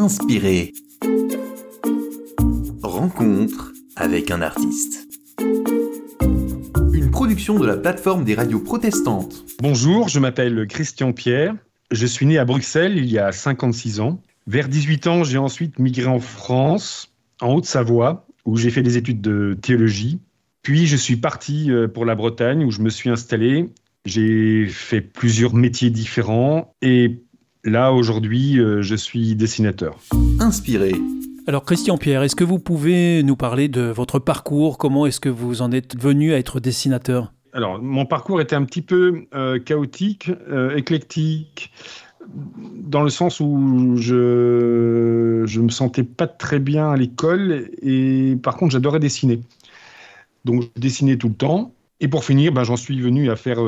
Inspiré. Rencontre avec un artiste. Une production de la plateforme des radios protestantes. Bonjour, je m'appelle Christian Pierre. Je suis né à Bruxelles il y a 56 ans. Vers 18 ans, j'ai ensuite migré en France, en Haute-Savoie, où j'ai fait des études de théologie. Puis je suis parti euh, pour la Bretagne, où je me suis installé. J'ai fait plusieurs métiers différents et Là, aujourd'hui, euh, je suis dessinateur. Inspiré. Alors Christian Pierre, est-ce que vous pouvez nous parler de votre parcours? Comment est-ce que vous en êtes venu à être dessinateur? Alors, mon parcours était un petit peu euh, chaotique, euh, éclectique, dans le sens où je ne me sentais pas très bien à l'école et par contre j'adorais dessiner. Donc je dessinais tout le temps. Et pour finir, ben, j'en suis venu à faire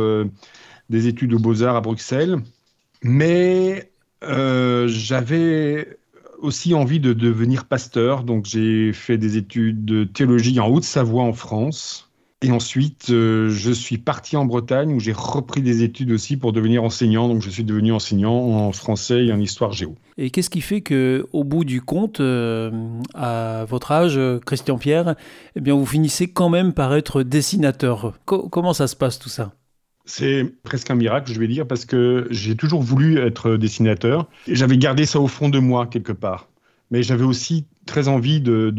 des études aux beaux-arts à Bruxelles mais euh, j'avais aussi envie de devenir pasteur, donc j'ai fait des études de théologie en Haute-Savoie en France. Et ensuite, euh, je suis parti en Bretagne où j'ai repris des études aussi pour devenir enseignant. Donc, je suis devenu enseignant en français et en histoire géo. Et qu'est-ce qui fait que, au bout du compte, euh, à votre âge, Christian Pierre, eh bien, vous finissez quand même par être dessinateur? Comment ça se passe tout ça? C'est presque un miracle, je vais dire, parce que j'ai toujours voulu être dessinateur. J'avais gardé ça au fond de moi, quelque part. Mais j'avais aussi très envie d'étudier,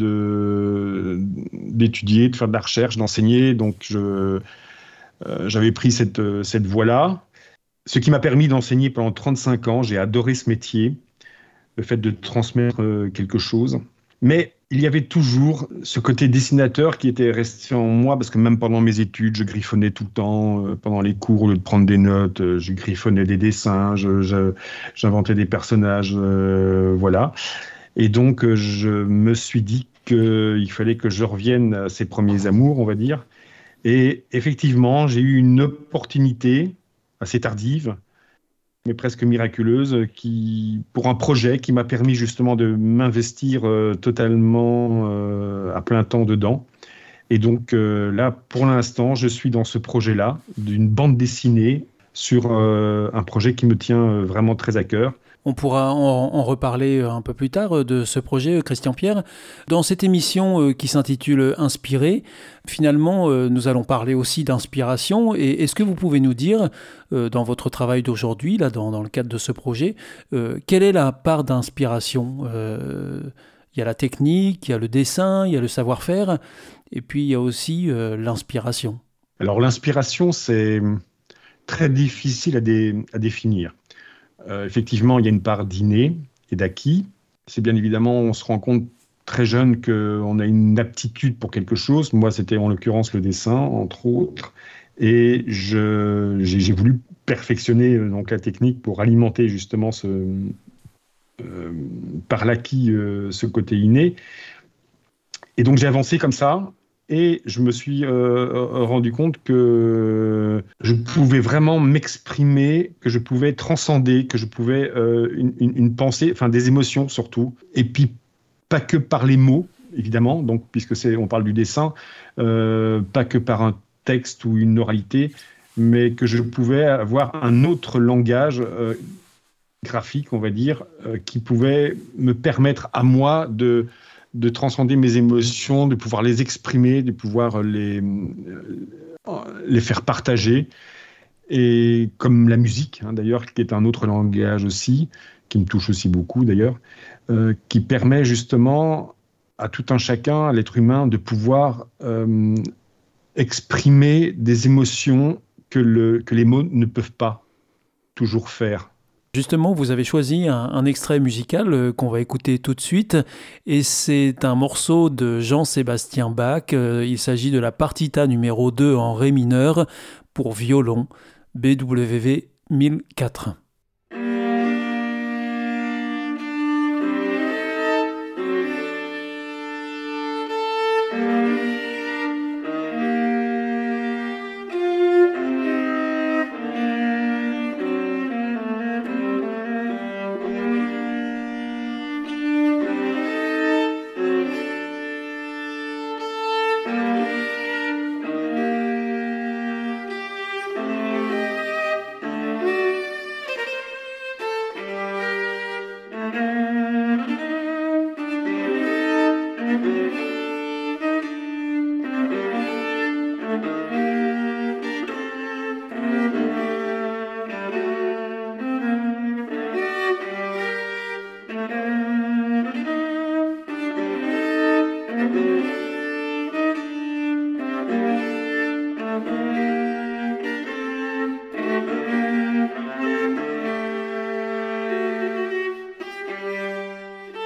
de, de, faire de la recherche, d'enseigner. Donc, euh, j'avais pris cette, cette voie-là. Ce qui m'a permis d'enseigner pendant 35 ans. J'ai adoré ce métier, le fait de transmettre euh, quelque chose. Mais il y avait toujours ce côté dessinateur qui était resté en moi, parce que même pendant mes études, je griffonnais tout le temps. Euh, pendant les cours, au lieu de prendre des notes, euh, je griffonnais des dessins, j'inventais des personnages, euh, voilà. Et donc, je me suis dit qu'il fallait que je revienne à ces premiers amours, on va dire. Et effectivement, j'ai eu une opportunité assez tardive mais presque miraculeuse, qui, pour un projet qui m'a permis justement de m'investir euh, totalement euh, à plein temps dedans. Et donc euh, là, pour l'instant, je suis dans ce projet-là, d'une bande dessinée sur un projet qui me tient vraiment très à cœur. On pourra en, reparler un peu plus tard euh, de ce projet, euh, Christian Pierre. Dans cette émission euh, qui s'intitule Inspiré, finalement, nous allons parler aussi d'inspiration. Et est-ce que vous pouvez nous dire, dans votre travail d'aujourd'hui, là, dans, le cadre de ce projet, quelle est la part d'inspiration Il y a la technique, il y a le dessin, il y a le savoir-faire, et puis il y a aussi l'inspiration? Alors l'inspiration, c'est très difficile à définir. Euh, effectivement, il y a une part d'inné et d'acquis. C'est bien évidemment, on se rend compte très jeune qu'on a une aptitude pour quelque chose. Moi, c'était en l'occurrence le dessin, entre autres. Et j'ai voulu perfectionner euh, donc, la technique pour alimenter justement ce, euh, par l'acquis ce côté inné. Et donc j'ai avancé comme ça et je me suis euh, euh, rendu compte que je pouvais vraiment m'exprimer, que je pouvais transcender, que je pouvais euh, une, pensée, enfin des émotions surtout, et puis pas que par les mots, évidemment, donc puisque c'est, on parle du dessin, pas que par un texte ou une oralité, mais que je pouvais avoir un autre langage graphique, on va dire, qui pouvait me permettre à moi de de transcender mes émotions, de pouvoir les exprimer, de pouvoir les, euh, les faire partager. Et comme la musique, hein, d'ailleurs, qui est un autre langage aussi, qui me touche aussi beaucoup d'ailleurs, euh, qui permet justement à tout un chacun, à l'être humain, de pouvoir euh, exprimer des émotions que, le, que les mots ne peuvent pas toujours faire. Justement, vous avez choisi un, extrait musical euh, qu'on va écouter tout de suite, et c'est un morceau de Jean-Sébastien Bach. Euh, il s'agit de la partita numéro 2 en ré mineur pour violon, BWV 1004.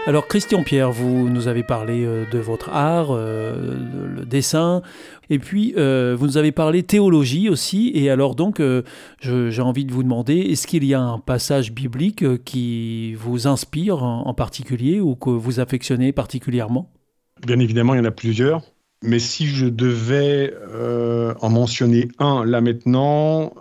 Alors Christian Pierre, vous nous avez parlé euh, de votre art, euh, le dessin, et puis euh, vous nous avez parlé théologie aussi. Et alors donc, j'ai envie de vous demander, est-ce qu'il y a un passage biblique qui vous inspire en, particulier ou que vous affectionnez particulièrement? Bien évidemment, il y en a plusieurs. Mais si je devais en mentionner un là maintenant,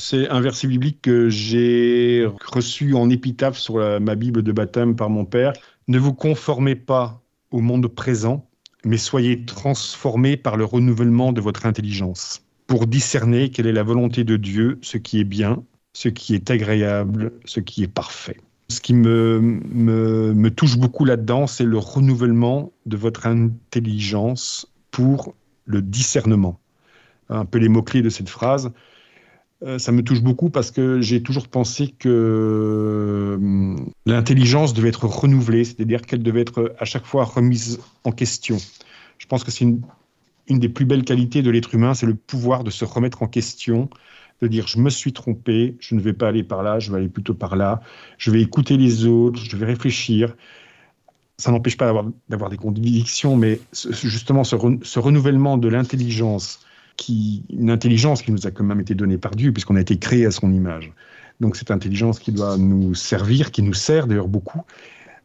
c'est un verset biblique que j'ai reçu en épitaphe sur ma Bible de baptême par mon père. Ne vous conformez pas au monde présent, mais soyez transformés par le renouvellement de votre intelligence, pour discerner quelle est la volonté de Dieu, ce qui est bien, ce qui est agréable, ce qui est parfait. Ce qui me, me, touche beaucoup là-dedans, c'est le renouvellement de votre intelligence pour le discernement. Un peu les mots-clés de cette phrase. Euh, ça me touche beaucoup parce que j'ai toujours pensé que euh, l'intelligence devait être renouvelée, c'est-à-dire qu'elle devait être à chaque fois remise en question. Je pense que c'est une, des plus belles qualités de l'être humain, c'est le pouvoir de se remettre en question, de dire je me suis trompé, je ne vais pas aller par là, je vais aller plutôt par là, je vais écouter les autres, je vais réfléchir. Ça n'empêche pas d'avoir des convictions, mais justement ce renouvellement de l'intelligence, une intelligence qui nous a quand même été donnée par Dieu, puisqu'on a été créé à son image. Donc cette intelligence qui doit nous servir, qui nous sert d'ailleurs beaucoup,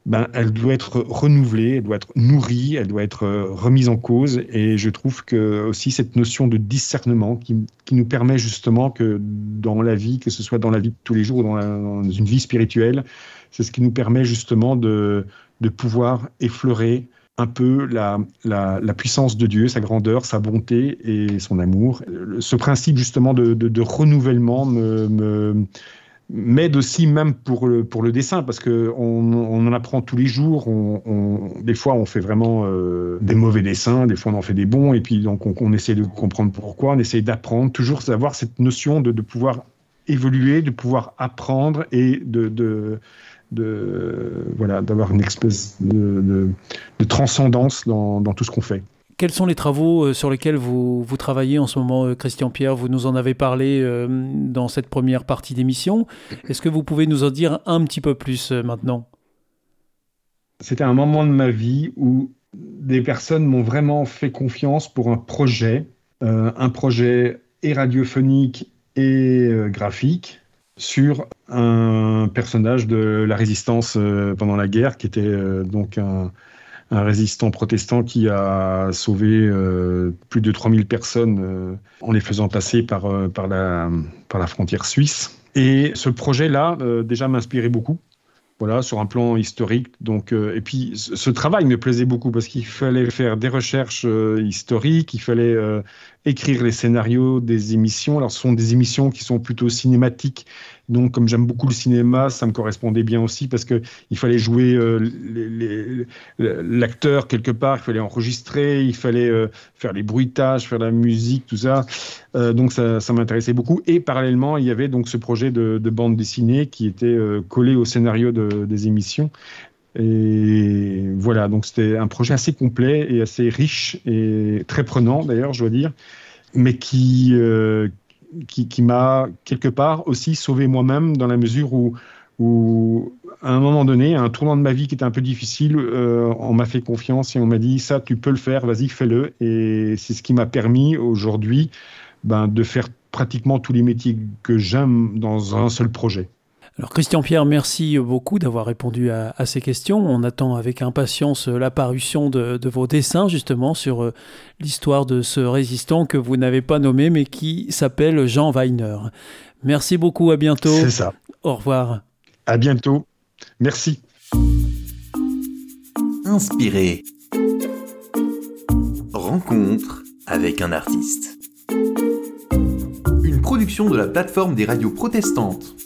ben, elle doit être renouvelée, elle doit être nourrie, elle doit être euh, remise en cause. Et je trouve que aussi cette notion de discernement qui, qui nous permet justement que dans la vie, que ce soit dans la vie de tous les jours, dans, dans une vie spirituelle, c'est ce qui nous permet justement de, de pouvoir effleurer un peu la, la, puissance de Dieu, sa grandeur, sa bonté et son amour. Ce principe justement de, de, renouvellement me, m'aide aussi même pour le, pour le dessin parce qu'on on en apprend tous les jours. On, des fois, on fait vraiment euh, des mauvais dessins, des fois, on en fait des bons, et puis donc on, essaie de comprendre pourquoi, on essaie d'apprendre, toujours avoir cette notion de, de pouvoir évoluer, de pouvoir apprendre et de de voilà d'avoir une espèce de, transcendance dans, tout ce qu'on fait. Quels sont les travaux euh, sur lesquels vous, vous travaillez en ce moment, euh, Christian Pierre? Vous nous en avez parlé euh, dans cette première partie d'émission. Est-ce que vous pouvez nous en dire un petit peu plus maintenant? C'était un moment de ma vie où des personnes m'ont vraiment fait confiance pour un projet, un projet et radiophonique et graphique, sur un personnage de la résistance euh, pendant la guerre, qui était euh, donc un, résistant protestant qui a sauvé euh, plus de 3000 personnes en les faisant passer par, par, la, par la frontière suisse. Et ce projet-là, déjà, m'inspirait beaucoup voilà, sur un plan historique. Donc, et puis, ce travail me plaisait beaucoup parce qu'il fallait faire des recherches historiques, il fallait écrire les scénarios des émissions. Alors, ce sont des émissions qui sont plutôt cinématiques donc, comme j'aime beaucoup le cinéma, ça me correspondait bien aussi parce que il fallait jouer euh, l'acteur quelque part, il fallait enregistrer, il fallait euh, faire les bruitages, faire la musique, tout ça. Euh, donc, ça, m'intéressait beaucoup. Et parallèlement, il y avait donc ce projet de, bande dessinée qui était collé au scénario des émissions. Et voilà, donc c'était un projet assez complet et assez riche et très prenant d'ailleurs, je dois dire, mais qui, qui, m'a quelque part aussi sauvé moi-même dans la mesure où, à un moment donné, un tournant de ma vie qui était un peu difficile, euh, on m'a fait confiance et on m'a dit ça, tu peux le faire, vas-y, fais-le. Et c'est ce qui m'a permis aujourd'hui ben, de faire pratiquement tous les métiers que j'aime dans un seul projet. Alors Christian Pierre, merci beaucoup d'avoir répondu à, ces questions. On attend avec impatience l'apparition de, vos dessins justement sur euh, l'histoire de ce résistant que vous n'avez pas nommé mais qui s'appelle Jean Weiner. Merci beaucoup, à bientôt. C'est ça. Au revoir. À bientôt. Merci. Inspiré. Rencontre avec un artiste. Une production de la plateforme des radios protestantes.